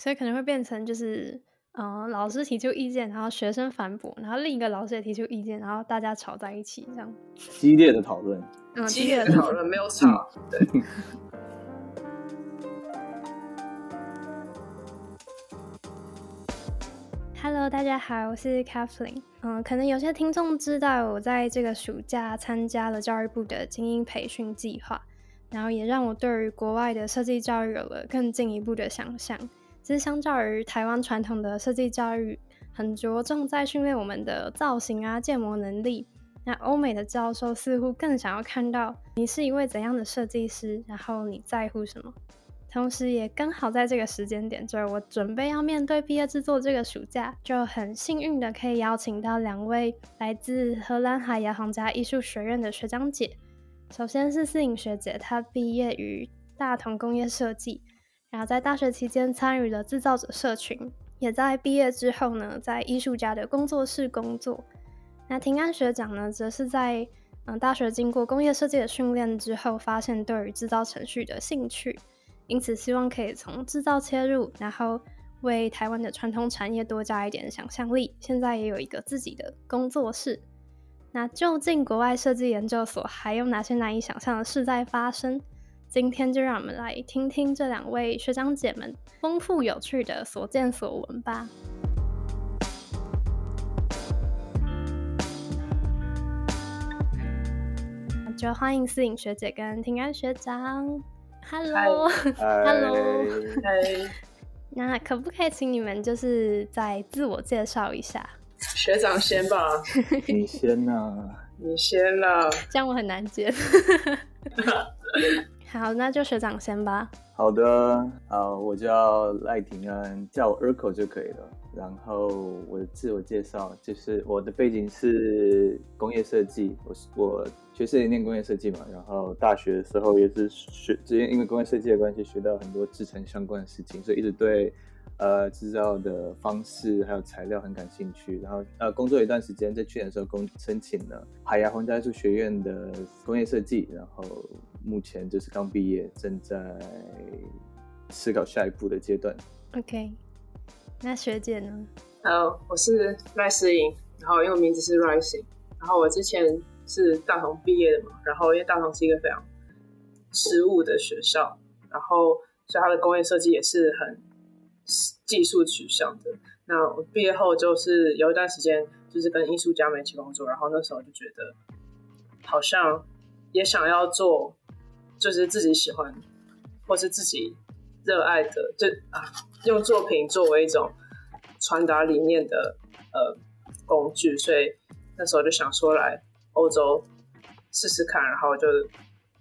所以可能会变成就是，嗯，老师提出意见，然后学生反驳，然后另一个老师也提出意见，然后大家吵在一起，这样激烈的讨论，嗯，激烈的讨论没有吵，对。Hello，大家好，我是 Kathleen。嗯，可能有些听众知道我在这个暑假参加了教育部的精英培训计划，然后也让我对于国外的设计教育有了更进一步的想象。其实相较于台湾传统的设计教育，很着重在训练我们的造型啊、建模能力。那欧美的教授似乎更想要看到你是一位怎样的设计师，然后你在乎什么。同时，也刚好在这个时间点，就是我准备要面对毕业制作这个暑假，就很幸运的可以邀请到两位来自荷兰海牙皇家艺术学院的学长姐。首先是思颖学姐，她毕业于大同工业设计，然后在大学期间参与了制造者社群，也在毕业之后呢，在艺术家的工作室工作。那庭安学长呢，则是在嗯大学经过工业设计的训练之后，发现对于制造程序的兴趣。因此，希望可以从制造切入，然后为台湾的传统产业多加一点想象力。现在也有一个自己的工作室。那究竟国外设计研究所还有哪些难以想象的事在发生？今天就让我们来听听这两位学长姐们丰富有趣的所见所闻吧。就欢迎思颖学姐跟庭安学长。Hello，Hello，嗨。那可不可以请你们就是再自我介绍一下？学长先吧。你先呐。你先啦。这样我很难接。好，那就学长先吧。好的，好，我叫赖廷安，叫我 Erko 就可以了。然后我的自我介绍就是我的背景是工业设计，我是我学设计念工业设计嘛，然后大学的时候也是学，直接因为工业设计的关系学到很多制成相关的事情，所以一直对呃制造的方式还有材料很感兴趣。然后呃工作一段时间，在去年的时候工申请了海牙皇家艺术学院的工业设计，然后目前就是刚毕业，正在思考下一步的阶段。OK。那学姐呢？呃，我是赖思颖，然后因为名字是 Rising，然后我之前是大同毕业的嘛，然后因为大同是一个非常实务的学校，然后所以它的工业设计也是很技术取向的。那我毕业后就是有一段时间就是跟艺术家们一起工作，然后那时候就觉得好像也想要做，就是自己喜欢或是自己热爱的，就啊。用作品作为一种传达理念的呃工具，所以那时候就想说来欧洲试试看，然后就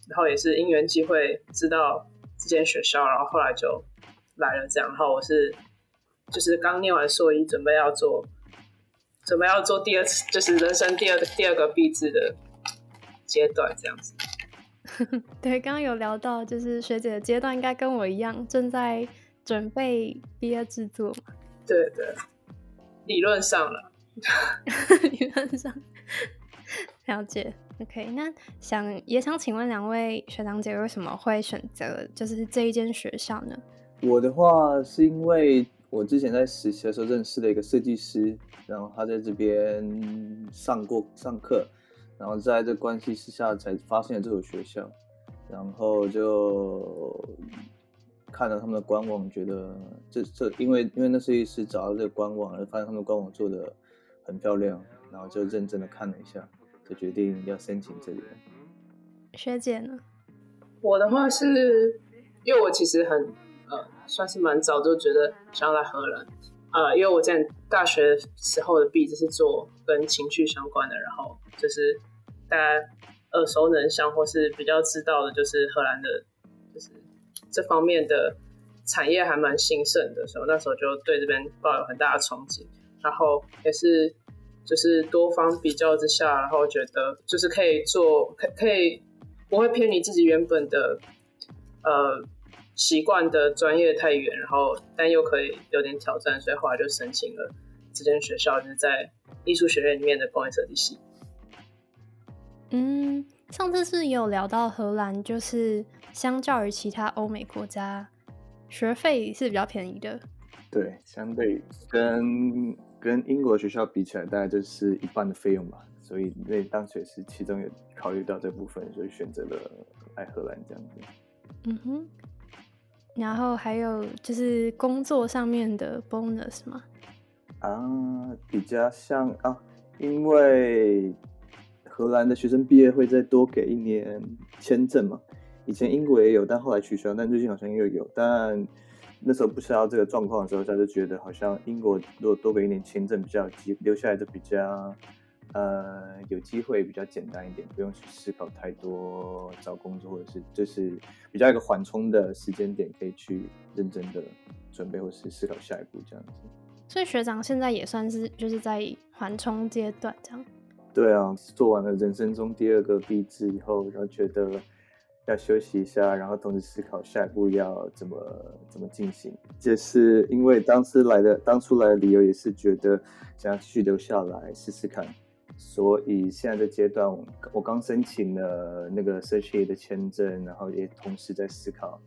然后也是因缘机会知道这间学校，然后后来就来了这样。然后我是就是刚念完硕一，准备要做准备要做第二次，就是人生第二个第二个毕制的阶段这样子。对，刚刚有聊到，就是学姐的阶段应该跟我一样，正在。准备毕业制作嘛？对对，理论上了，理论上了解。OK，那想也想请问两位学长姐，为什么会选择就是这一间学校呢？我的话是因为我之前在实习的时候认识了一个设计师，然后他在这边上过上课，然后在这关系之下才发现了这所学校，然后就。看了他们的官网，觉得这这因为因为那设计师找到这个官网，而发现他们官网做的很漂亮，然后就认真的看了一下，就决定要申请这里。学姐呢？我的话是因为我其实很算是蛮早就觉得想要来荷兰，呃，因为我在大学时候的毕就是做跟情绪相关的，然后就是大家耳熟能详或是比较知道的，就是荷兰的，就是。这方面的产业还蛮兴盛的，所以那时候就对这边抱有很大的憧憬。然后也是就是多方比较之下，然后觉得就是可以做，可可以不会偏离自己原本的呃习惯的专业太远，然后但又可以有点挑战，所以后来就申请了这间学校，就是在艺术学院里面的工业设计系。嗯。上次是有聊到荷兰，就是相较于其他欧美国家，学费是比较便宜的。对，相对跟跟英国学校比起来，大概就是一半的费用吧。所以那当时也是其中有考虑到这部分，所以选择了来荷兰这样子。嗯哼。然后还有就是工作上面的 bonus 吗？啊，比较像啊，因为荷兰的学生毕业会再多给一年签证嘛。以前英国也有，但后来取消。但最近好像又有，但那时候不知道这个状况的时候，他就觉得好像英国如果多给一年签证，比较机留下来就比较呃有机会，比较简单一点，不用去思考太多找工作，或者是就是比较一个缓冲的时间点，可以去认真的准备或是思考下一步这样子。所以学长现在也算是就是在缓冲阶段这样。对啊，做完了人生中第二个毕制以后，然后觉得。要休息一下，然后同时思考下一步要怎么怎么进行。这是因为当时来的当初来的理由也是觉得想要继续留下来试试看，所以现在的阶段，我刚申请了那个社企的签证，然后也同时在思考，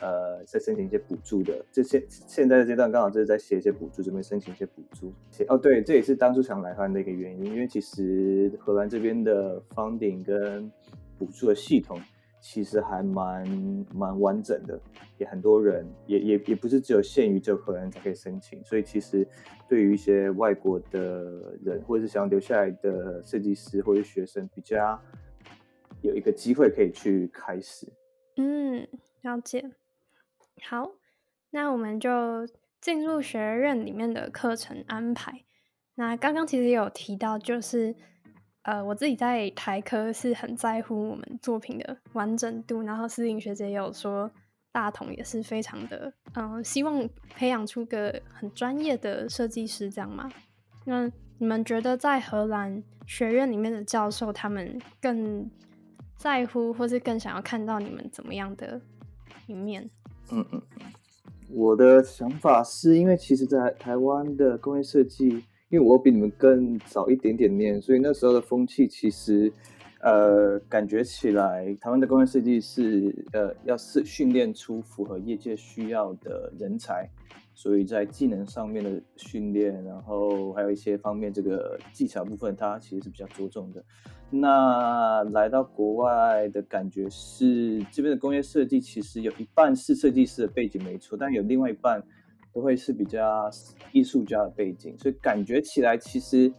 呃，在申请一些补助的。这些现在的阶段刚好就是在写一些补助，准备申请一些补助。哦，对，这也是当初想来荷兰的一个原因，因为其实荷兰这边的 funding 跟补助的系统。其实还蛮蛮完整的，也很多人，也也也不是只有限于这荷兰才可以申请，所以其实对于一些外国的人，或者是想要留下来的设计师或者学生，比较有一个机会可以去开始。嗯，了解。好，那我们就进入学院里面的课程安排。那刚刚其实有提到，就是。呃，我自己在台科是很在乎我们作品的完整度，然后思颖学姐也有说，大同也是非常的，嗯，希望培养出个很专业的设计师，这样嘛？那你们觉得在荷兰学院里面的教授，他们更在乎，或是更想要看到你们怎么样的一面？嗯嗯，我的想法是因为其实，在台湾的工业设计。因为我比你们更早一点点念，所以那时候的风气其实，呃，感觉起来台湾的工业设计是呃，要是训练出符合业界需要的人才，所以在技能上面的训练，然后还有一些方面这个技巧部分，它其实是比较着重的。那来到国外的感觉是，这边的工业设计其实有一半是设计师的背景没错，但有另外一半。都会是比较艺术家的背景，所以感觉起来其实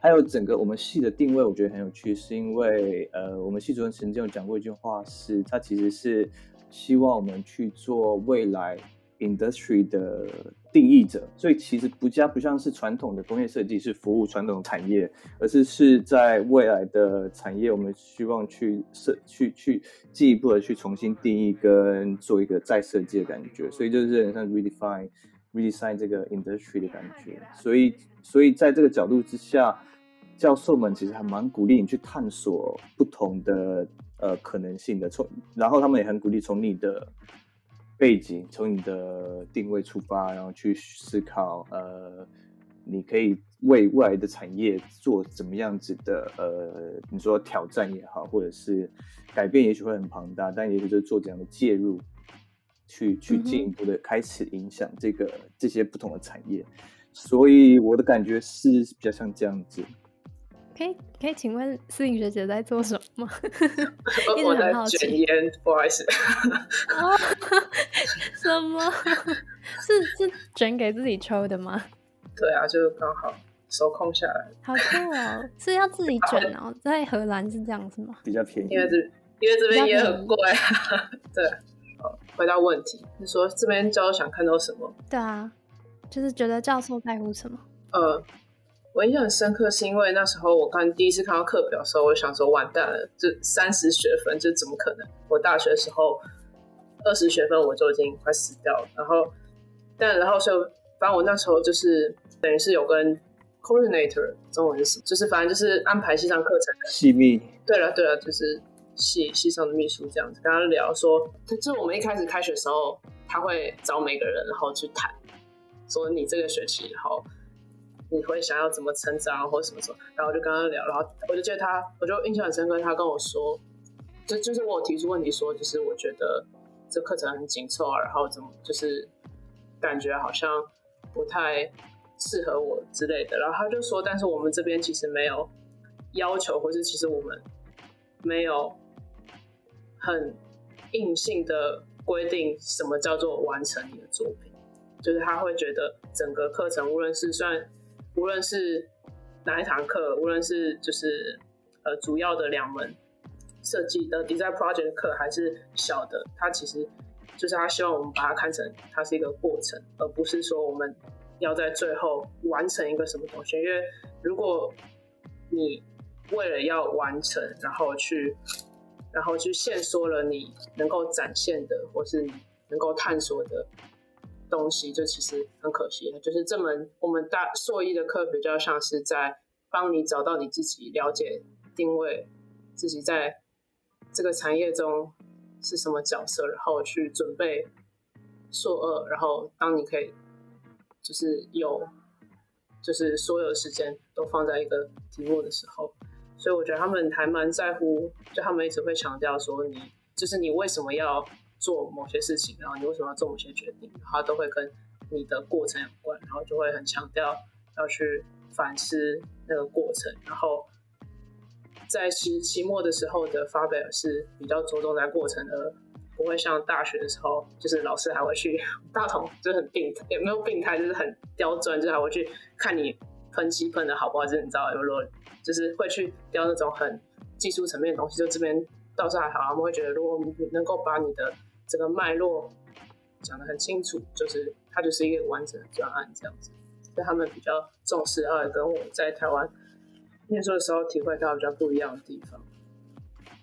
还有整个我们系的定位，我觉得很有趣，是因为呃，我们系主任曾经有讲过一句话，是他其实是希望我们去做未来 industry 的定义者，所以其实不加不像是传统的工业设计是服务传统产业，而是是在未来的产业，我们希望去设去去进一步的去重新定义跟做一个再设计的感觉，所以就是很像 redefine。Redesign 这个 industry 的感觉，所以所以在这个角度之下，教授们其实还蛮鼓励你去探索不同的呃可能性的，从然后他们也很鼓励从你的背景、从你的定位出发，然后去思考呃，你可以为未来的产业做怎么样子的呃，你说挑战也好，或者是改变，也许会很庞大，但也许就是做这样的介入。去去进一步的开始影响这个这些不同的产业，所以我的感觉是比较像这样子。可以可以请问思颖学姐在做什么？我在卷烟，不好意思。什么？是是卷给自己抽的吗？对啊，就是刚好手空下来。好酷哦！是要自己卷哦，在荷兰是这样子吗？比较便宜，因为这因为这边也很贵。对。回到问题，你说这边教授想看到什么？对啊，就是觉得教授在乎什么？呃，我印象很深刻，是因为那时候我刚第一次看到课表的时候，我想说完蛋了，这三十学分，这怎么可能？我大学的时候二十学分我就已经快死掉了。然后，但然后就反正我那时候就是等于是有跟 coordinator 中文是什么？就是反正就是安排线上课程的细密。对了对了，就是。系系上的秘书这样子跟他聊说，就我们一开始开学时候，他会找每个人，然后去谈，说你这个学期，然后你会想要怎么成长或什么什么，然后就跟他聊，然后我就记得他，我就印象很深刻，他跟我说，就就是我提出问题说，就是我觉得这课程很紧凑啊，然后怎么就是感觉好像不太适合我之类的。然后他就说，但是我们这边其实没有要求，或是其实我们没有很硬性的规定什么叫做完成你的作品，就是他会觉得整个课程，无论是算无论是哪一堂课，无论是就是呃主要的两门。设计的 design project 课还是小的，他其实就是他希望我们把它看成它是一个过程，而不是说我们要在最后完成一个什么东西。因为如果你为了要完成，然后去然后去限缩了你能够展现的或是你能够探索的东西，就其实很可惜。就是这门我们大硕一的课比较像是在帮你找到你自己，了解定位自己在。这个产业中是什么角色？然后去准备硕二，然后当你可以就是有就是所有时间都放在一个题目的时候，所以我觉得他们还蛮在乎，就他们一直会强调说你就是你为什么要做某些事情，然后你为什么要做某些决定，然后都会跟你的过程有关，然后就会很强调要去反思那个过程，然后。在期期末的时候的发表是比较着重在过程的，不会像大学的时候，就是老师还会去 大同，就很病态，也没有病态，就是很刁钻，就是还会去看你喷漆喷的好不好，就是你知道有落，就是会去雕那种很技术层面的东西。就这边倒是还好，他们会觉得如果你能够把你的这个脉络讲得很清楚，就是它就是一个完整的专案这样子，所以他们比较重视，二跟我在台湾。念书的时候体会到比较不一样的地方。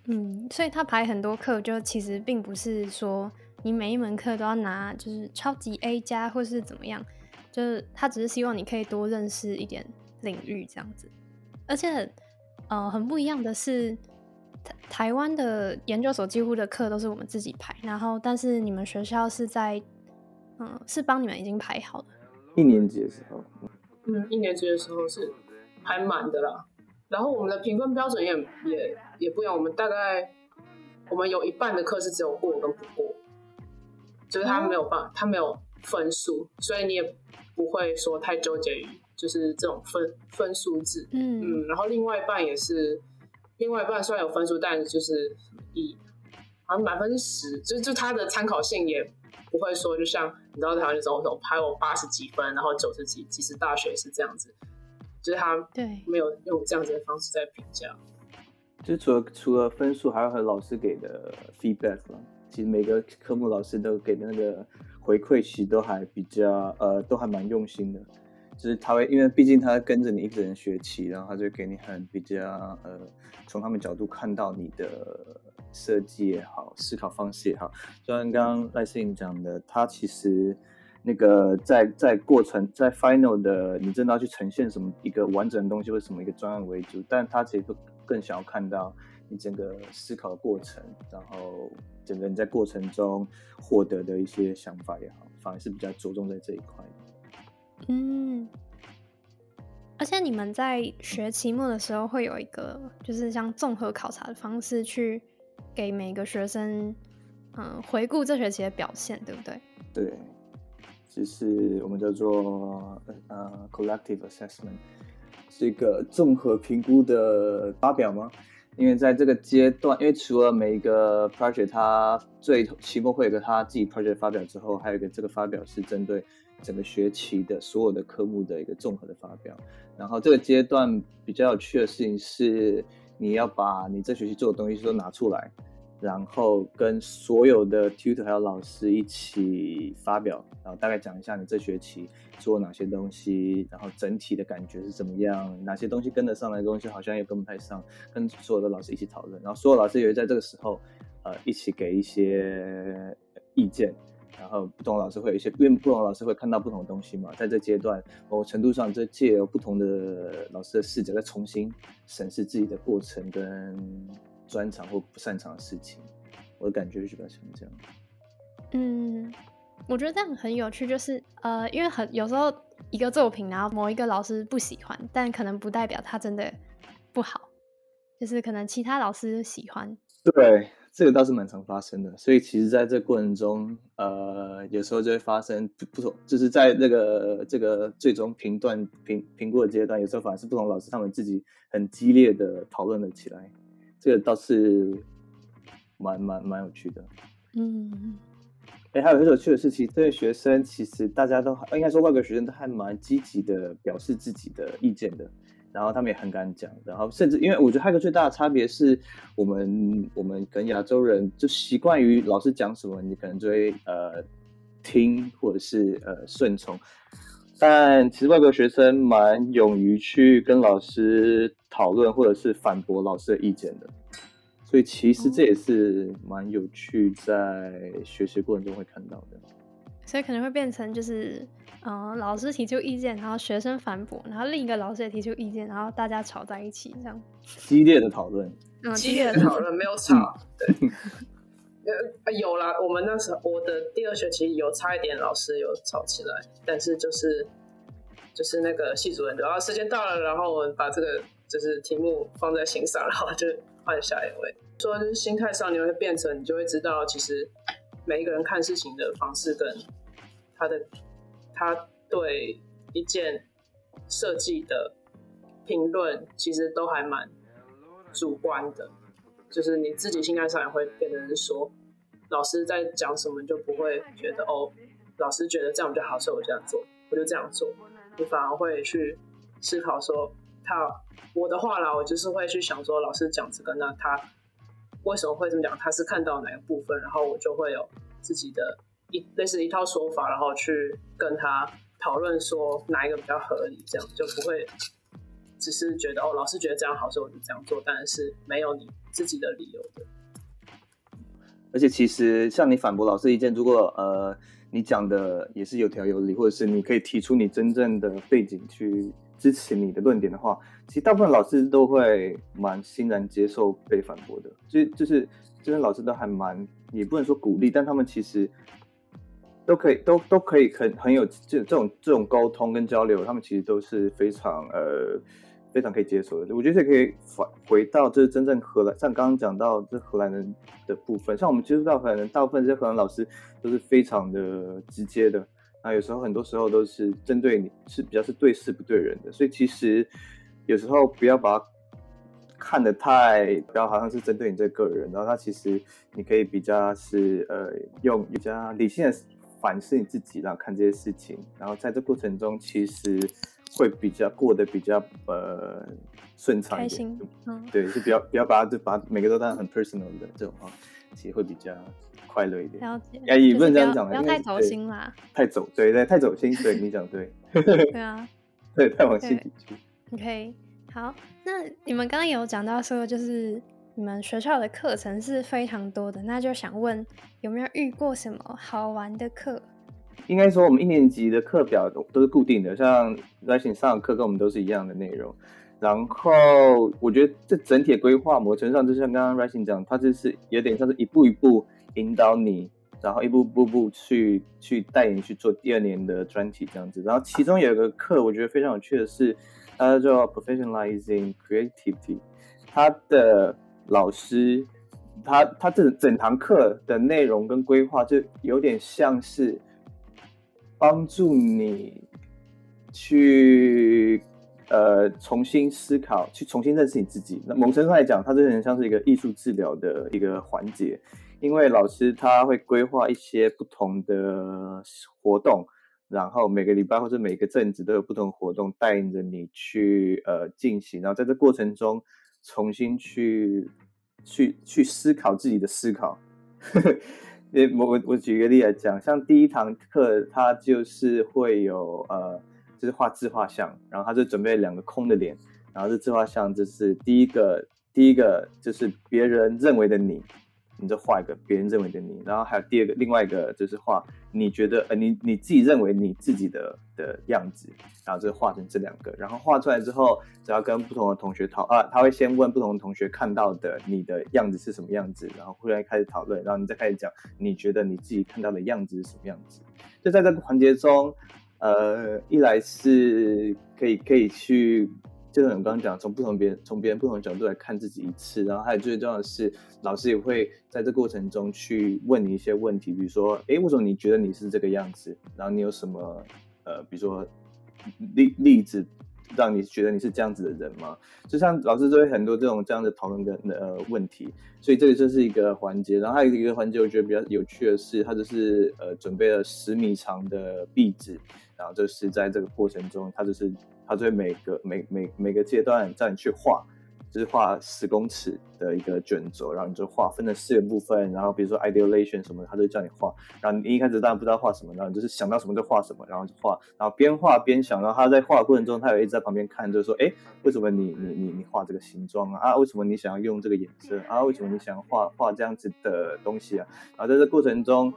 嗯，所以他排很多课，就其实并不是说你每一门课都要拿就是超级 A 加或是怎么样，就是他只是希望你可以多认识一点领域这样子。而且，呃，很不一样的是，台台湾的研究所几乎的课都是我们自己排，然后但是你们学校是在，嗯，是帮你们已经排好的。一年级的时候，嗯，一年级的时候是排满的啦。然后我们的评分标准也也也不一样，我们大概我们有一半的课是只有过跟不过，就是他没有办法，他没有分数，所以你也不会说太纠结于就是这种分分数制。嗯嗯，然后另外一半也是，另外一半虽然有分数，但就是以好像满分是十，就就他的参考性也不会说，就像你知道台湾那种那种排我八十几分，然后九十几，其实大学是这样子。就是他对没有用这样子的方式在评价，就除了除了分数，还有和老师给的 feedback 了。其实每个科目老师都给的那个回馈，其实都还比较呃，都还蛮用心的。就是他会，因为毕竟他跟着你一个人学习，然后他就给你很比较呃，从他们角度看到你的设计也好，思考方式也好。就像刚刚赖思颖讲的，他其实。那个在在过程在 final 的，你真的要去呈现什么一个完整的东西，或什么一个专案为主，但他其实更想要看到你整个思考的过程，然后整个你在过程中获得的一些想法也好，反而是比较着重在这一块。嗯，而且你们在学期末的时候会有一个，就是像综合考察的方式，去给每个学生嗯回顾这学期的表现，对不对？对。就是我们叫做呃 collective assessment，是一个综合评估的发表吗？因为在这个阶段，因为除了每一个 project 它最期末会有一个他自己 project 发表之后，还有一个这个发表是针对整个学期的所有的科目的一个综合的发表。然后这个阶段比较有趣的事情是，你要把你这学期做的东西都拿出来。然后跟所有的 tutor 还有老师一起发表，然后大概讲一下你这学期做哪些东西，然后整体的感觉是怎么样，哪些东西跟得上来的东西好像也跟不太上，跟所有的老师一起讨论，然后所有老师也会在这个时候，呃，一起给一些意见，然后不同老师会有一些，因为不同老师会看到不同的东西嘛，在这阶段某程度上，这借由不同的老师的视角，再重新审视自己的过程跟。专长或不擅长的事情，我的感觉是比较像这样。嗯，我觉得这样很有趣，就是呃，因为很有时候一个作品，然后某一个老师不喜欢，但可能不代表他真的不好，就是可能其他老师喜欢。对，这个倒是蛮常发生的。所以其实在这过程中，呃，有时候就会发生不同，就是在那个这个最终评断评评估的阶段，有时候反而是不同老师他们自己很激烈的讨论了起来。这个倒是蛮蛮蛮有趣的。嗯。哎，还有很有趣的事情，这些学生其实大家都应该说外国学生都还蛮积极的表示自己的意见的，然后他们也很敢讲，然后甚至因为我觉得还有一个最大的差别是我们我们跟亚洲人就习惯于老师讲什么，你可能就会呃听或者是呃顺从，但其实外国学生蛮勇于去跟老师讨论或者是反驳老师的意见的。所以其实这也是蛮有趣，在学习过程中会看到的。所以可能会变成就是，嗯，老师提出意见，然后学生反驳，然后另一个老师也提出意见，然后大家吵在一起，这样激烈的讨论。嗯，激烈的讨论没有吵。对，呃，有啦，我们那时候我的第二学期有差一点，老师有吵起来，但是就是就是那个系主任，然后时间到了，然后我们把这个就是题目放在心上，然后就换下一位。说就是心态上，你会变成，你就会知道，其实每一个人看事情的方式跟他的他对一件设计的评论，其实都还蛮主观的。就是你自己心态上也会变成是说，老师在讲什么，就不会觉得哦，老师觉得这样比较好，所以我这样做，我就这样做。你反而会去思考说，他我的话啦，我就是会去想说，老师讲这个，那他。为什么会这么讲？他是看到哪个部分，然后我就会有自己的一类似一套说法，然后去跟他讨论说哪一个比较合理，这样就不会只是觉得哦，老师觉得这样好，所以我就这样做，但是没有你自己的理由的。而且其实像你反驳老师意见，如果呃你讲的也是有条有理，或者是你可以提出你真正的背景去。支持你的论点的话，其实大部分老师都会蛮欣然接受被反驳的。就就是这边老师都还蛮，也不能说鼓励，但他们其实都可以，都都可以很很有这这种这种沟通跟交流，他们其实都是非常呃非常可以接受的。我觉得这可以反回到这是真正荷兰，像刚刚讲到这荷兰人的部分，像我们接触到荷兰人，大部分这些荷兰老师都是非常的直接的。那有时候很多时候都是针对你是比较是对事不对人的，所以其实有时候不要把它看得太，不要好像是针对你这个人，然后他其实你可以比较是呃用比较理性的反思你自己，然后看这些事情，然后在这过程中其实会比较过得比较呃顺畅一点，嗯，对，就不要不要把它就把每个都当很 personal 的这种话，其实会比较。快乐一点，了解。哎，也不能这样讲，不要太走心啦。太走，对对，太走心。对你讲对。对啊。对，太往心里去。OK，好。那你们刚刚有讲到说，就是你们学校的课程是非常多的，那就想问有没有遇过什么好玩的课？应该说，我们一年级的课表都都是固定的，像 Rising 上的课跟我们都是一样的内容。然后我觉得这整体规划某程度上，就像刚刚 Rising 讲，它就是有点像是一步一步。引导你，然后一步步步去去带你去做第二年的专题这样子。然后其中有一个课，我觉得非常有趣的是，它叫 Professionalizing Creativity。他的老师，他他这整堂课的内容跟规划，就有点像是帮助你去呃重新思考，去重新认识你自己。那某程度来讲，它就很像是一个艺术治疗的一个环节。因为老师他会规划一些不同的活动，然后每个礼拜或者每个阵子都有不同活动带领着你去呃进行，然后在这过程中重新去去去思考自己的思考。我我我举个例来讲，像第一堂课，它就是会有呃就是画自画像，然后他就准备两个空的脸，然后这自画像就是第一个第一个就是别人认为的你。你就画一个别人认为的你，然后还有第二个，另外一个就是画你觉得呃你你自己认为你自己的的样子，然后就画成这两个，然后画出来之后，只要跟不同的同学讨啊，他会先问不同的同学看到的你的样子是什么样子，然后忽然开始讨论，然后你再开始讲你觉得你自己看到的样子是什么样子。就在这个环节中，呃，一来是可以可以去。就像我刚刚讲，从不同别人从别人不同的角度来看自己一次，然后还有最重要的是，老师也会在这过程中去问你一些问题，比如说，哎，为什么你觉得你是这个样子？然后你有什么呃，比如说例例子。让你觉得你是这样子的人吗？就像老师都会很多这种这样的讨论的呃问题，所以这个就是一个环节。然后还有一个环节，我觉得比较有趣的是，他就是呃准备了十米长的壁纸，然后就是在这个过程中，他就是他就会每个每每每个阶段叫你去画。就是画十公尺的一个卷轴，然后你就画分成四个部分，然后比如说 ideation 什么，他就叫你画。然后你一开始当然不知道画什么，然后就是想到什么就画什么，然后就画。然后边画边想，然后他在画的过程中，他有一直在旁边看，就是说，哎，为什么你你你你画这个形状啊？啊，为什么你想要用这个颜色啊？为什么你想要画画这样子的东西啊？然后在这过程中。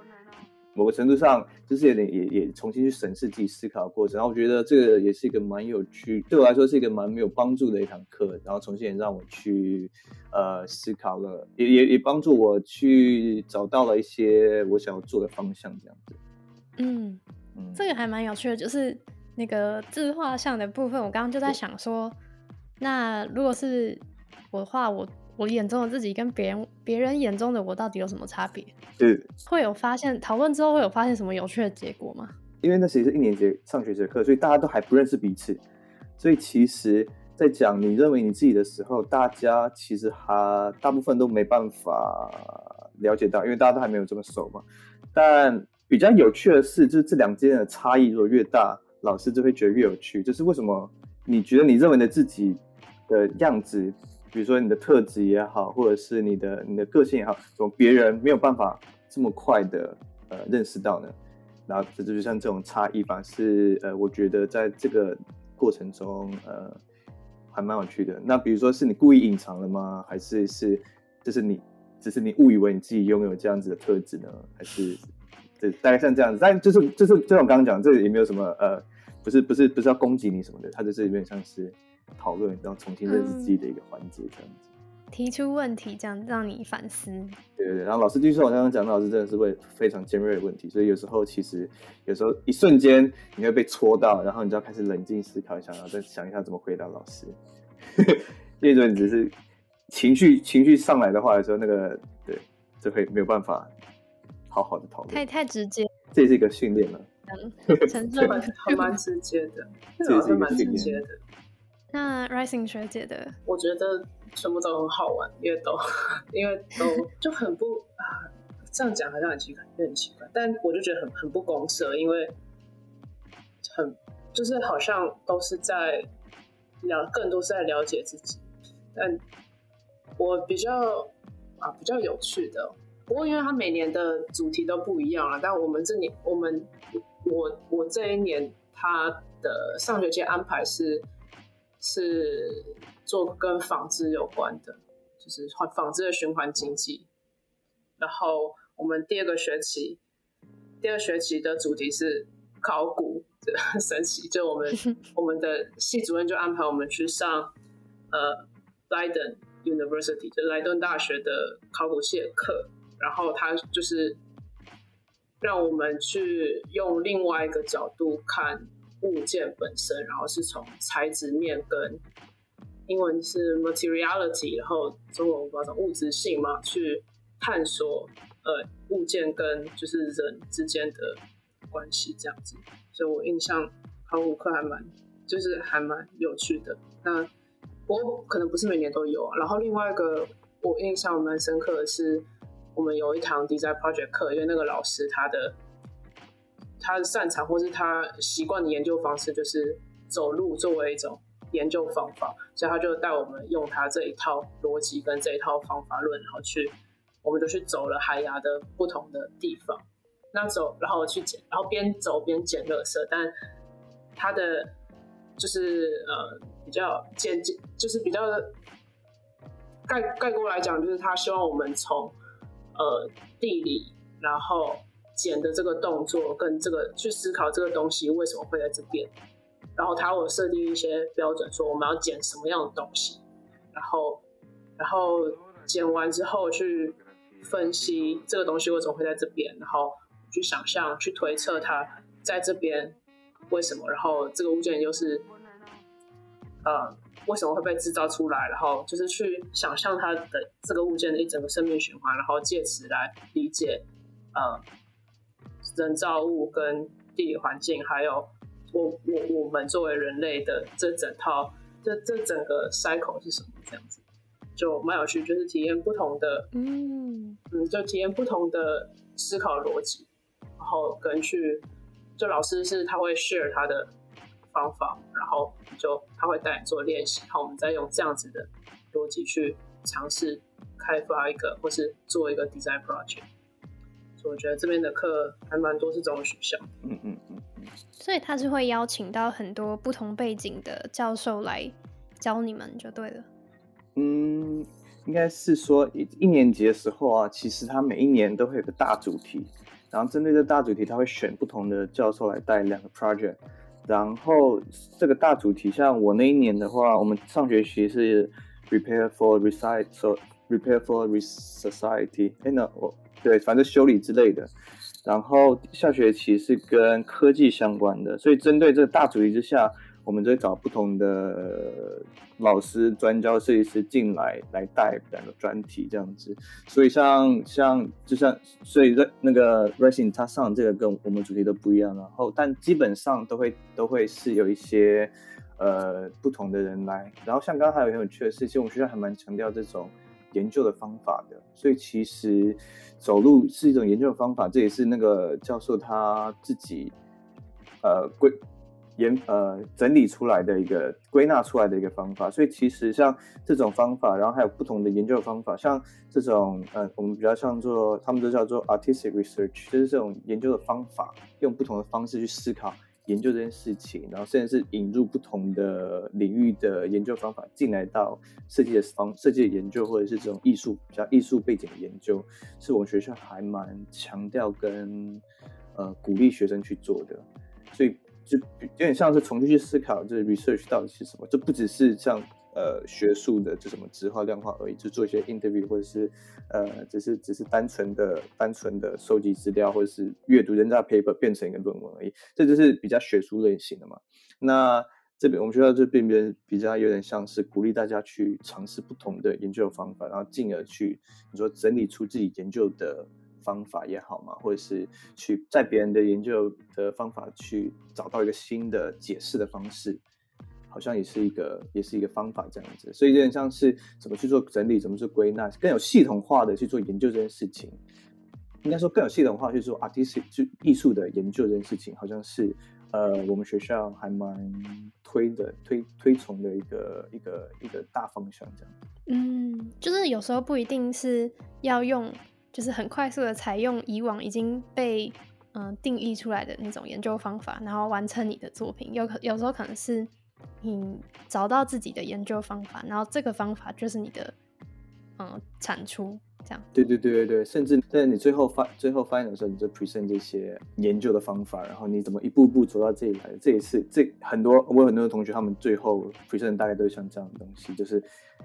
某个程度上，就是有点也也重新去审视自己思考的过程，然后我觉得这个也是一个蛮有趣，对我来说是一个蛮没有帮助的一堂课，然后重新也让我去呃思考了，也也也帮助我去找到了一些我想要做的方向，这样子。嗯，这个还蛮有趣的，就是那个自画像的部分，我刚刚就在想说，那如果是我画我。我眼中的自己跟别人别人眼中的我到底有什么差别？是会有发现讨论之后会有发现什么有趣的结果吗？因为那其实是一年级上学期的课，所以大家都还不认识彼此，所以其实，在讲你认为你自己的时候，大家其实还大部分都没办法了解到，因为大家都还没有这么熟嘛。但比较有趣的是，就是这两间的差异如果越大，老师就会觉得越有趣。就是为什么你觉得你认为的自己的样子？比如说你的特质也好，或者是你的你的个性也好，怎么别人没有办法这么快的呃认识到呢？然后这就像这种差异吧，是呃，我觉得在这个过程中呃还蛮有趣的。那比如说是你故意隐藏了吗？还是是就是你只是你误以为你自己拥有这样子的特质呢？还是对大概像这样子？但就是就是就像我刚刚讲，这也没有什么呃，不是不是不是要攻击你什么的，它就是有点像是。讨论，然后重新认识自己的一个环节，这样子提出问题，这样让你反思。对对对，然后老师就是我刚刚讲，老师真的是会非常尖锐的问题，所以有时候其实有时候一瞬间你会被戳到，然后你就要开始冷静思考一下，然后再想一下怎么回答老师。因为你只是情绪情绪上来的话的时候，那个对就会没有办法好好的讨论，太太直接，这也是一个训练了。嗯，承受 还蛮直接的，这也是蛮直接的。那 Rising 学姐的，我觉得全部都很好玩，因为都因为都就很不啊，这样讲好像很奇怪，很奇怪，但我就觉得很很不公社，因为很就是好像都是在了，更多是在了解自己。但我比较啊比较有趣的，不过因为他每年的主题都不一样了，但我们这年我们我我这一年他的上学期安排是。是做跟纺织有关的，就是纺织的循环经济。然后我们第二个学期，第二学期的主题是考古，神奇！就我们 我们的系主任就安排我们去上呃莱顿 University，就莱顿大学的考古系的课。然后他就是让我们去用另外一个角度看。物件本身，然后是从材质面跟英文是 materiality，然后中文我不知道什么物质性嘛，去探索呃物件跟就是人之间的关系这样子。所以我印象考古课还蛮就是还蛮有趣的。那我可能不是每年都有啊。然后另外一个我印象蛮深刻的是，我们有一堂 design project 课，因为那个老师他的。他擅长或是他习惯的研究方式就是走路作为一种研究方法，所以他就带我们用他这一套逻辑跟这一套方法论，然后去，我们就去走了海牙的不同的地方。那走，然后去捡，然后边走边捡垃圾。但他的就是呃比较简洁，就是比较概概括来讲，就是他希望我们从呃地理，然后。剪的这个动作跟这个去思考这个东西为什么会在这边，然后他有设定一些标准，说我们要剪什么样的东西，然后然后剪完之后去分析这个东西为什么会在这边，然后去想象去推测它在这边为什么，然后这个物件又是呃为什么会被制造出来，然后就是去想象它的这个物件的一整个生命循环，然后借此来理解呃人造物跟地理环境，还有我我我们作为人类的这整套这这整个 cycle 是什么这样子，就蛮有趣，就是体验不同的嗯嗯，就体验不同的思考逻辑，然后跟去就老师是他会 share 他的。方法，然后就他会带你做练习，然后我们再用这样子的逻辑去尝试开发一个，或是做一个 design project。所以我觉得这边的课还蛮多是这种学校。嗯嗯嗯嗯。所以他是会邀请到很多不同背景的教授来教你们，就对了。嗯，应该是说一一年级的时候啊，其实他每一年都会有个大主题，然后针对这大主题，他会选不同的教授来带两个 project。然后这个大主题，像我那一年的话，我们上学期是 repair for r e c i t e repair for society，哎那我对，反正修理之类的。然后下学期是跟科技相关的，所以针对这个大主题之下。我们就会找不同的老师、专教设计师进来来带两个专题这样子，所以像像就像所以那个 Racing 他上这个跟我们主题都不一样，然后但基本上都会都会是有一些呃不同的人来，然后像刚刚还有很有趣的事情，我们学校还蛮强调这种研究的方法的，所以其实走路是一种研究的方法，这也是那个教授他自己呃规。研呃整理出来的一个归纳出来的一个方法，所以其实像这种方法，然后还有不同的研究方法，像这种呃我们比较像做，他们都叫做 artistic research，就是这种研究的方法，用不同的方式去思考研究这件事情，然后甚至是引入不同的领域的研究方法进来到设计的方设计的研究，或者是这种艺术比较艺术背景的研究，是我们学校还蛮强调跟呃鼓励学生去做的，所以。就有点像是重新去思考，这 research 到底是什么？这不只是像呃学术的就什么质化量化而已，就做一些 interview 或者是呃只是只是单纯的单纯的收集资料或者是阅读人家 paper 变成一个论文而已，这就是比较学术类型的嘛。那这边我们学校这边边比较有点像是鼓励大家去尝试不同的研究方法，然后进而去你说整理出自己研究的。方法也好嘛，或者是去在别人的研究的方法去找到一个新的解释的方式，好像也是一个也是一个方法这样子。所以有点像是怎么去做整理，怎么去归纳，更有系统化的去做研究这件事情。应该说更有系统化去做 artistic 就艺术的研究这件事情，好像是呃我们学校还蛮推的推推崇的一个一个一个大方向这样。嗯，就是有时候不一定是要用。就是很快速的采用以往已经被嗯定义出来的那种研究方法，然后完成你的作品。有可有时候可能是你找到自己的研究方法，然后这个方法就是你的嗯产出。这样。对对对对对，甚至在你最后发最后发言的时候，你就 present 这些研究的方法，然后你怎么一步步走到这里来的。这也是这很多我有很多的同学，他们最后 present 大概都是像这样的东西，就是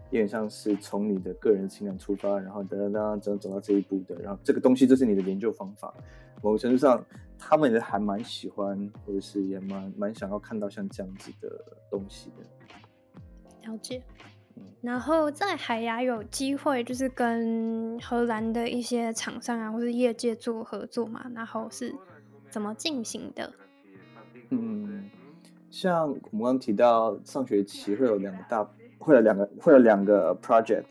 有点像是从你的个人情感出发，然后等等等怎么走到这一步的，然后这个东西就是你的研究方法。某个程度上，他们也还蛮喜欢，或者是也蛮蛮想要看到像这样子的东西的。了解。然后在海牙有机会，就是跟荷兰的一些厂商啊，或是业界做合作嘛。然后是怎么进行的？嗯，像我们刚提到，上学期会有两个大，会有两个会有两个 project。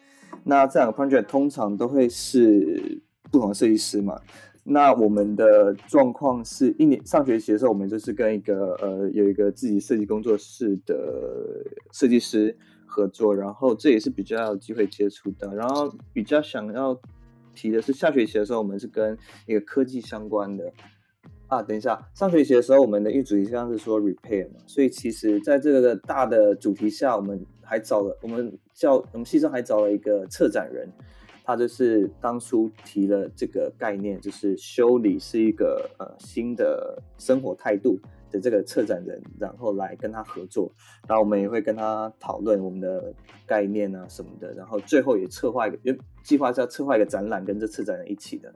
那这两个 project 通常都会是不同的设计师嘛。那我们的状况是一年上学期的时候，我们就是跟一个呃有一个自己设计工作室的设计师。合作，然后这也是比较有机会接触的。然后比较想要提的是，下学期的时候我们是跟一个科技相关的啊。等一下，上学期的时候我们的一主题像是说 repair 嘛，所以其实在这个大的主题下，我们还找了我们叫我们系上还找了一个策展人，他就是当初提了这个概念，就是修理是一个呃新的生活态度。的这个策展人，然后来跟他合作，然后我们也会跟他讨论我们的概念啊什么的，然后最后也策划一个，因为计划是要策划一个展览，跟这策展人一起的，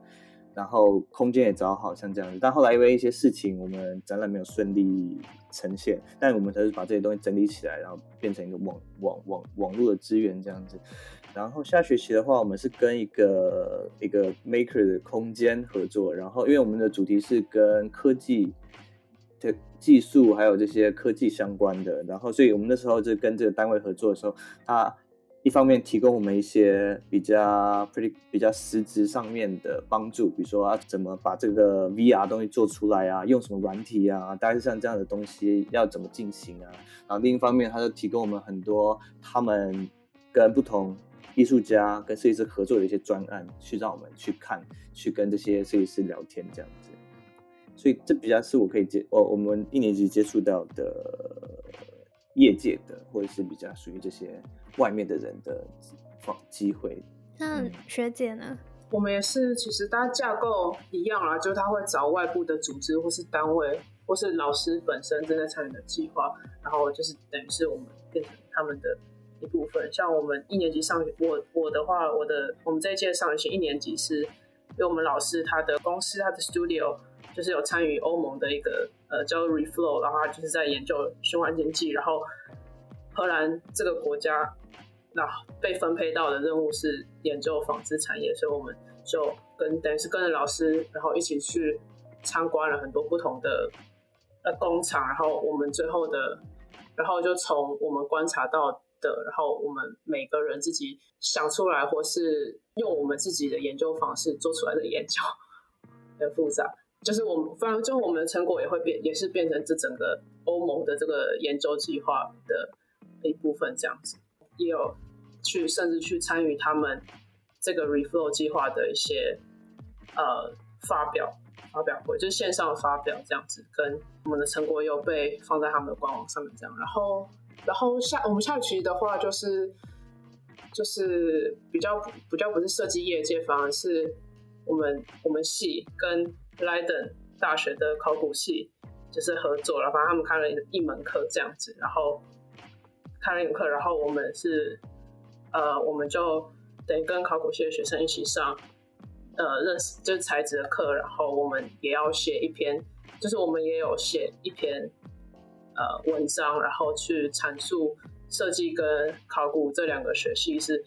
然后空间也找好，像这样子。但后来因为一些事情，我们展览没有顺利呈现，但我们还是把这些东西整理起来，然后变成一个网网网网络的资源这样子。然后下学期的话，我们是跟一个一个 maker 的空间合作，然后因为我们的主题是跟科技的技术还有这些科技相关的，然后所以我们那时候就跟这个单位合作的时候，他一方面提供我们一些比较 pretty 比较实质上面的帮助，比如说啊怎么把这个 VR 东西做出来啊，用什么软体啊，大概是像这样的东西要怎么进行啊，然后另一方面他就提供我们很多他们跟不同。艺术家跟设计师合作的一些专案，去让我们去看，去跟这些设计师聊天这样子，所以这比较是我可以接，哦，我们一年级接触到的业界的，或者是比较属于这些外面的人的访机会。那学姐呢？我们也是，其实大家架构一样啦，就是他会找外部的组织或是单位，或是老师本身正在参与的计划，然后就是等于是我们变成他们的。一部分像我们一年级上学，我我的话，我的我们这一届上学期一年级是，因为我们老师他的公司他的 studio 就是有参与欧盟的一个呃叫 reflow，然后他就是在研究循环经济，然后荷兰这个国家那被分配到的任务是研究纺织产业，所以我们就跟等于是跟着老师，然后一起去参观了很多不同的工厂，然后我们最后的，然后就从我们观察到。的，然后我们每个人自己想出来，或是用我们自己的研究方式做出来的研究，很复杂。就是我们，反正就我们的成果也会变，也是变成这整个欧盟的这个研究计划的一部分，这样子。也有去，甚至去参与他们这个 reflow 计划的一些呃发表发表会，就是线上发表这样子，跟我们的成果又被放在他们的官网上面这样，然后。然后下我们下期的话，就是就是比较比较不是设计业界，反而是我们我们系跟 Leiden 大学的考古系就是合作了，反正他们开了一门课这样子，然后开了一门课，然后我们是呃我们就等于跟考古系的学生一起上呃认识就是材质的课，然后我们也要写一篇，就是我们也有写一篇。呃，文章，然后去阐述设计跟考古这两个学系是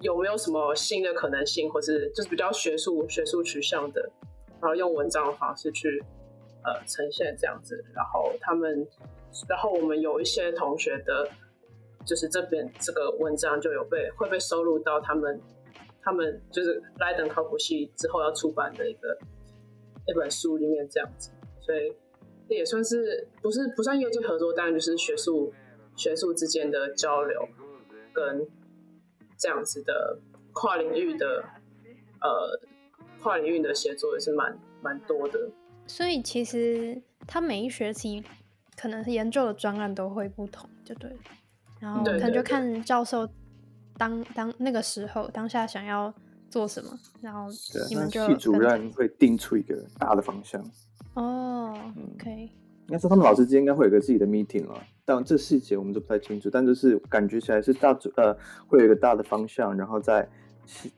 有没有什么新的可能性，或是就是比较学术学术取向的，然后用文章的方式去呃呈现这样子。然后他们，然后我们有一些同学的，就是这边这个文章就有被会被收录到他们他们就是莱登考古系之后要出版的一个一本书里面这样子，所以。这也算是不是不算业界合作，当然就是学术学术之间的交流，跟这样子的跨领域的呃跨领域的协作也是蛮蛮多的。所以其实他每一学期可能是研究的专案都会不同，就对。然后可能就看教授当当那个时候当下想要做什么，然后你们就系主任会定出一个大的方向。哦，OK，应该说他们老师之间应该会有个自己的 meeting 了，但这细节我们都不太清楚。但就是感觉起来是大组呃，会有一个大的方向，然后在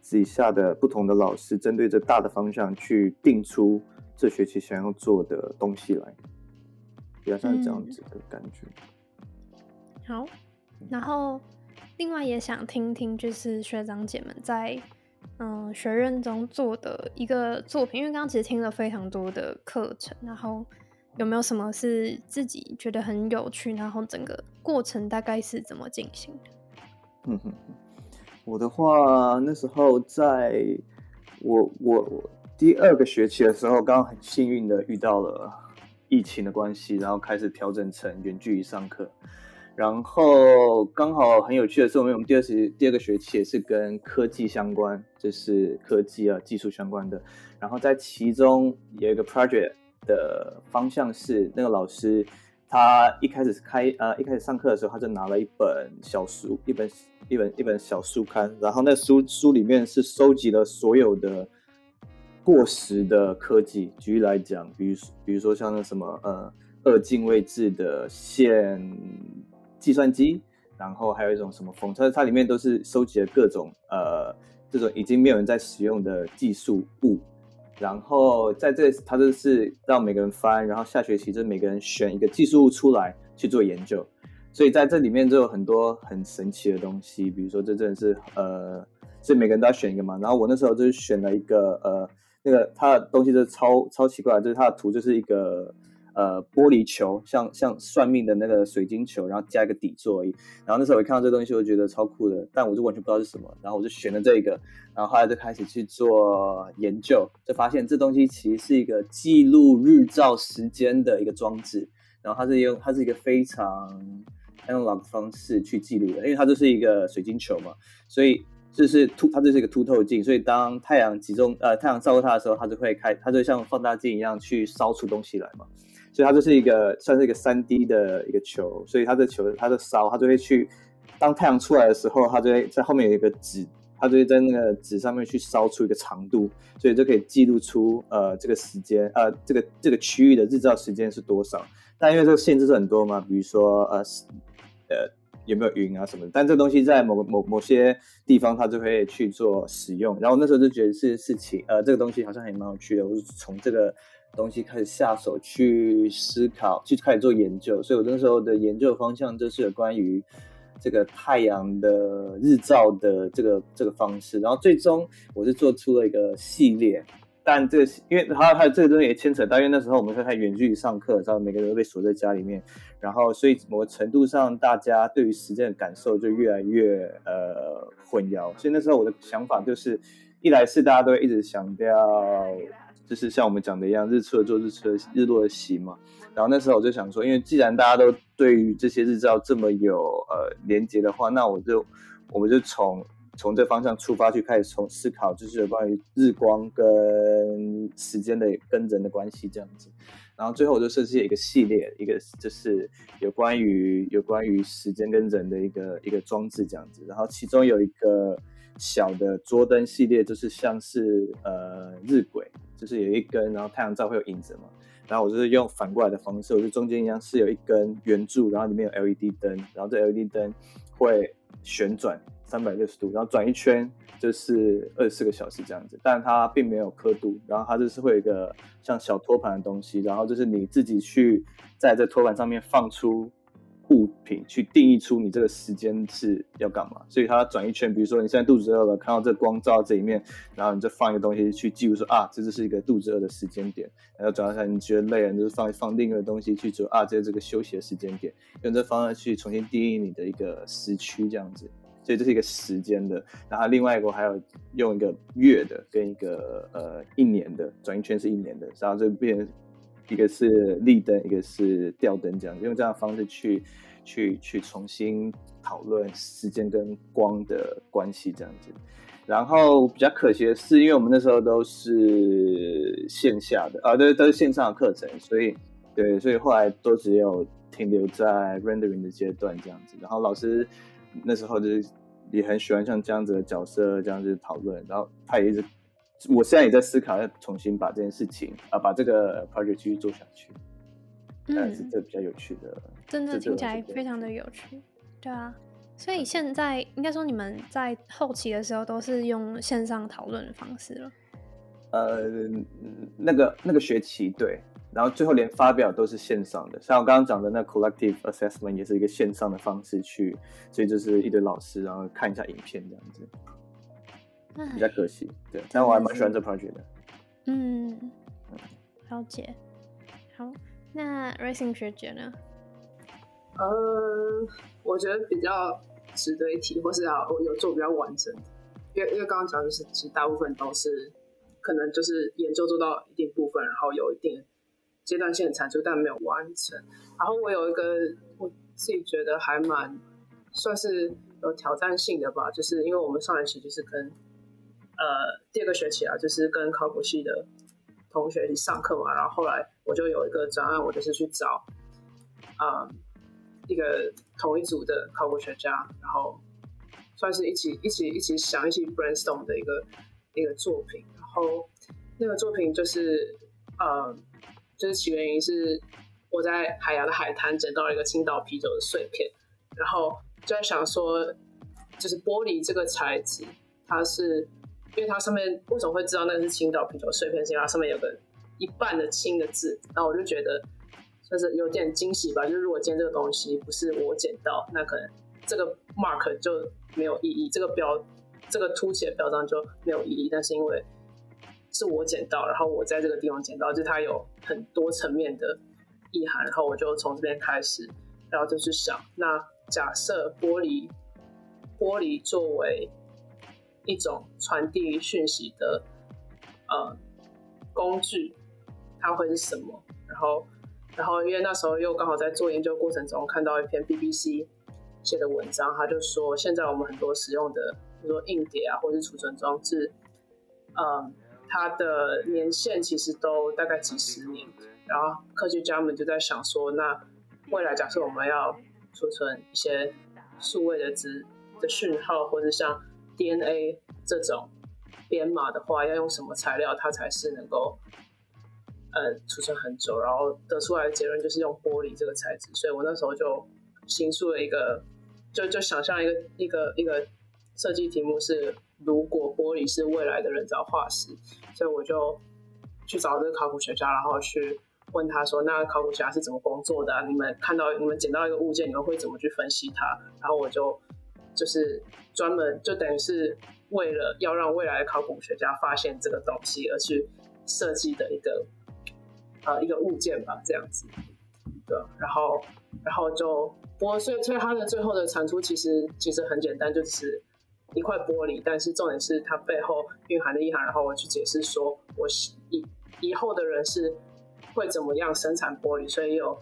底下的不同的老师针对这大的方向去定出这学期想要做的东西来，比较像这样子的感觉。好，然后另外也想听听，就是学长姐们在。嗯，学院中做的一个作品，因为刚刚其实听了非常多的课程，然后有没有什么是自己觉得很有趣，然后整个过程大概是怎么进行的？嗯哼，我的话那时候在我我第二个学期的时候，刚刚很幸运的遇到了疫情的关系，然后开始调整成远距离上课。然后刚好很有趣的是，我们我们第二学第二个学期也是跟科技相关，就是科技啊技术相关的。然后在其中有一个 project 的方向是，那个老师他一开始开呃一开始上课的时候，他就拿了一本小书，一本一本一本小书刊，然后那书书里面是收集了所有的过时的科技。举例来讲，比如比如说像那什么呃二进位制的线。计算机，然后还有一种什么风车，它里面都是收集了各种呃，这种已经没有人在使用的技术物。然后在这，它就是让每个人翻，然后下学期就每个人选一个技术物出来去做研究。所以在这里面就有很多很神奇的东西，比如说这真的是呃，所以每个人都要选一个嘛。然后我那时候就是选了一个呃，那个它的东西就是超超奇怪，就是它的图就是一个呃玻璃球，像像算命的那个水晶球，然后加一个底座而已。然后那时候我看到这东西，我觉得超酷的，但我就完全不知道是什么。然后我就选了这个，然后后来就开始去做研究，就发现这东西其实是一个记录日照时间的一个装置。然后它是用它是一个非常 analog 方式去记录的，因为它就是一个水晶球嘛，所以这是凸，它就是一个凸透镜，所以当太阳集中，呃，太阳照它的时候，它就会开，它就像放大镜一样去烧出东西来嘛，所以它就是一个算是一个三 D 的一个球，所以它的球，它的烧，它就会去，当太阳出来的时候，它就会在后面有一个纸，它就会在那个纸上面去烧出一个长度，所以就可以记录出呃这个时间，呃这个这个区域的日照时间是多少，但因为这个限制是很多嘛，比如说呃。呃，有没有云啊什么的？但这东西在某某某些地方，它就会去做使用。然后那时候就觉得是事情，呃，这个东西好像还蛮有趣的。我就从这个东西开始下手去思考，去开始做研究。所以我那时候的研究方向就是有关于这个太阳的日照的这个这个方式。然后最终我是做出了一个系列。但这个，因为还有还有这个东西也牵扯到，因为那时候我们是在远距离上课，然后每个人都被锁在家里面，然后所以某个程度上，大家对于时间的感受就越来越呃混淆。所以那时候我的想法就是，一来是大家都会一直强调，就是像我们讲的一样，日出的做日出的日落的息嘛。然后那时候我就想说，因为既然大家都对于这些日照这么有呃连接的话，那我就我们就从。从这方向出发去开始从思考，就是有关于日光跟时间的跟人的关系这样子，然后最后我就设计一个系列，一个就是有关于有关于时间跟人的一个一个装置这样子，然后其中有一个小的桌灯系列，就是像是呃日晷，就是有一根，然后太阳照会有影子嘛，然后我就是用反过来的方式，我就中间一样是有一根圆柱，然后里面有 LED 灯，然后这 LED 灯会旋转。三百六十度，然后转一圈就是二十四个小时这样子，但它并没有刻度，然后它就是会有一个像小托盘的东西，然后就是你自己去在这托盘上面放出物品，去定义出你这个时间是要干嘛。所以它转一圈，比如说你现在肚子饿了，看到这光照这一面，然后你就放一个东西去记录说啊，这就是一个肚子饿的时间点。然后转一下你觉得累了，你就放放另一个东西去说啊，这是这个休息的时间点，用这方式去重新定义你的一个时区这样子。所以这是一个时间的，然后另外一个还有用一个月的跟一个呃一年的转一圈是一年的，然后这变一个是立灯，一个是吊灯这样，用这样的方式去去去重新讨论时间跟光的关系这样子。然后比较可惜的是，因为我们那时候都是线下的啊，对，都是线上的课程，所以对，所以后来都只有停留在 rendering 的阶段这样子。然后老师。那时候就是也很喜欢像这样子的角色这样子讨论，然后他也一直，我现在也在思考要重新把这件事情啊，把这个 project 继续做下去，嗯，是这比较有趣的，真的听起来非常的有趣，对啊，所以现在应该说你们在后期的时候都是用线上讨论的方式了，呃，那个那个学期对。然后最后连发表都是线上的，像我刚刚讲的那 collective assessment 也是一个线上的方式去，所以就是一堆老师然后看一下影片这样子，比较可惜。对，但我还蛮喜欢这 project 的。嗯，了解。好，那 racing 学姐呢？呃，我觉得比较值得一提，或是啊，我有做比较完整的，因为因为刚刚讲的是，其实大部分都是可能就是研究做到一定部分，然后有一定。阶段性的产出，但没有完成。然后我有一个我自己觉得还蛮算是有挑战性的吧，就是因为我们上学期就是跟呃第二个学期啊，就是跟考古系的同学一起上课嘛。然后后来我就有一个专案，我就是去找啊一个同一组的考古学家，然后算是一起一起一起想一起 brainstorm 的一个一个作品。然后那个作品就是呃。就是起源于是我在海洋的海滩捡到了一个青岛啤酒的碎片，然后就在想说，就是玻璃这个材质，它是因为它上面为什么会知道那是青岛啤酒碎片，是因为它上面有个一半的青的字，然后我就觉得就是有点惊喜吧。就是如果今天这个东西不是我捡到，那可能这个 mark 就没有意义，这个标这个凸起的标章就没有意义。但是因为是我捡到，然后我在这个地方捡到，就它有很多层面的意涵，然后我就从这边开始，然后就去想，那假设玻璃玻璃作为一种传递讯息的呃工具，它会是什么？然后，然后因为那时候又刚好在做研究过程中看到一篇 BBC 写的文章，他就说现在我们很多使用的，比如说硬碟啊，或是储存装置，嗯。它的年限其实都大概几十年，然后科学家们就在想说，那未来假设我们要储存一些数位的资的讯号，或者像 DNA 这种编码的话，要用什么材料它才是能够呃储存很久？然后得出来的结论就是用玻璃这个材质。所以我那时候就新出了一个，就就想象一个一个一个设计题目是。如果玻璃是未来的人造化石，所以我就去找这个考古学家，然后去问他说：“那考古学家是怎么工作的？你们看到你们捡到一个物件，你们会怎么去分析它？”然后我就就是专门就等于是为了要让未来的考古学家发现这个东西而去设计的一个呃一个物件吧，这样子。对，然后然后就不过所以所以它的最后的产出其实其实很简单，就是。一块玻璃，但是重点是它背后蕴含的意涵。然后我去解释说，我以以后的人是会怎么样生产玻璃，所以有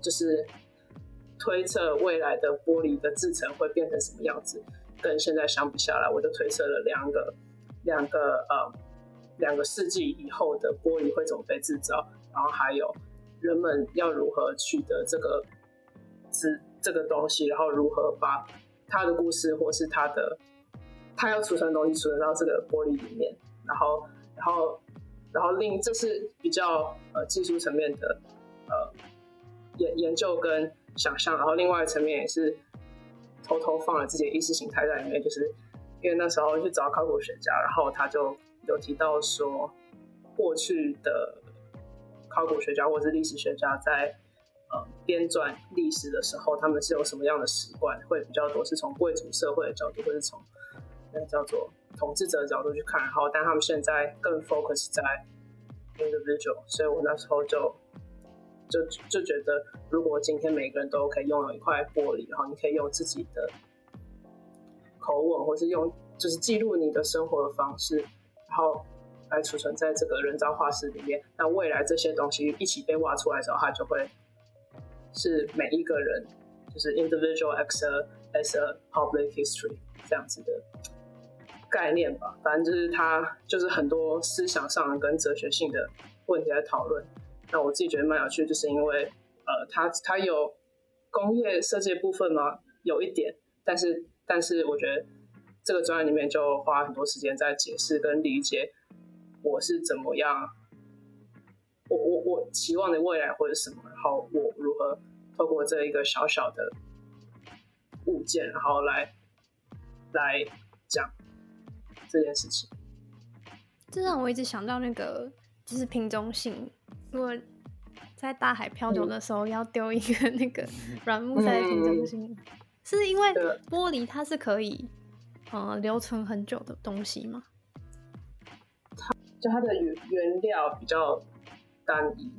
就是推测未来的玻璃的制成会变成什么样子。跟现在相比下来，我就推测了两个两个呃两个世纪以后的玻璃会怎么被制造，然后还有人们要如何取得这个资这个东西，然后如何把他的故事或是他的。它要储存的东西，储存到这个玻璃里面，然后，然后，然后另这是比较呃技术层面的呃研研究跟想象，然后另外层面也是偷偷放了自己的意识形态在里面，就是因为那时候去找考古学家，然后他就有提到说，过去的考古学家或者是历史学家在呃编撰历史的时候，他们是有什么样的习惯，会比较多是从贵族社会的角度，或是从那叫做统治者的角度去看，然后但他们现在更 focus 在 individual，所以我那时候就就就觉得，如果今天每个人都可以拥有一块玻璃，然后你可以用自己的口吻，或是用就是记录你的生活的方式，然后来储存在这个人造化石里面，那未来这些东西一起被挖出来的时候，它就会是每一个人就是 individual as a as a public history 这样子的。概念吧，反正就是它就是很多思想上跟哲学性的问题在讨论。那我自己觉得蛮有趣，就是因为呃，它它有工业设计部分吗？有一点，但是但是我觉得这个专业里面就花很多时间在解释跟理解我是怎么样，我我我期望的未来或者什么，然后我如何透过这一个小小的物件，然后来来讲。这件事情，这让我一直想到那个，就是瓶中信。如果在大海漂流的时候要丢一个那个 软木塞瓶中信，是因为玻璃它是可以呃留存很久的东西吗？它就它的原原料比较单一，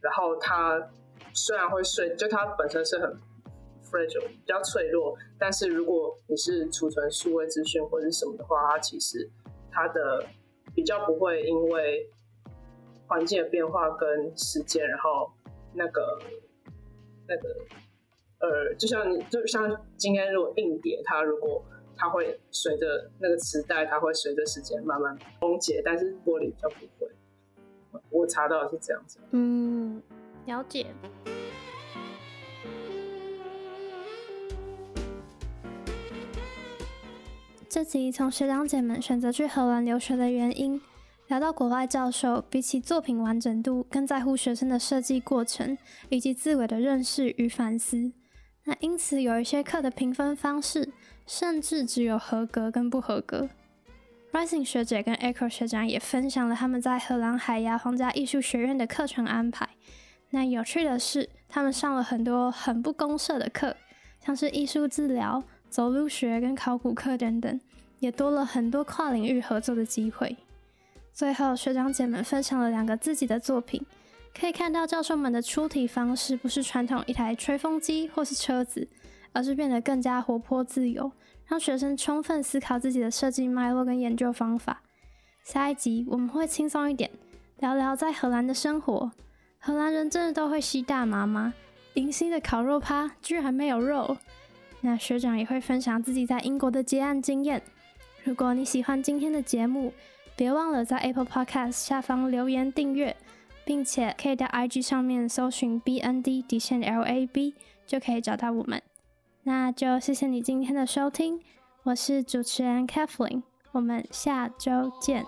然后它虽然会碎，就它本身是很。比较脆弱，但是如果你是储存数位资讯或者什么的话，它其实它的比较不会因为环境的变化跟时间，然后那个那个呃，就像你就像今天如果硬碟，它如果它会随着那个磁带，它会随着时间慢慢崩解，但是玻璃比较不会。我查到是这样子。嗯，了解。这集从学长姐们选择去荷兰留学的原因，聊到国外教授比起作品完整度更在乎学生的设计过程以及自我的认识与反思。那因此有一些课的评分方式，甚至只有合格跟不合格。Rising 学姐跟 Echo 学长也分享了他们在荷兰海牙皇家艺术学院的课程安排。那有趣的是，他们上了很多很不公社的课，像是艺术治疗、走路学跟考古课等等，也多了很多跨领域合作的机会。最后，学长姐们分享了两个自己的作品，可以看到教授们的出题方式不是传统一台吹风机或是车子，而是变得更加活泼自由。让学生充分思考自己的设计脉络跟研究方法。下一集我们会轻松一点，聊聊在荷兰的生活。荷兰人真的都会吸大麻吗？迎新的烤肉趴居然没有肉。那学长也会分享自己在英国的接案经验。如果你喜欢今天的节目，别忘了在 Apple Podcast 下方留言订阅，并且可以在 IG 上面搜寻 BND 底线 LAB 就可以找到我们。那就谢谢你今天的收听，我是主持人 Kathleen，我们下周见。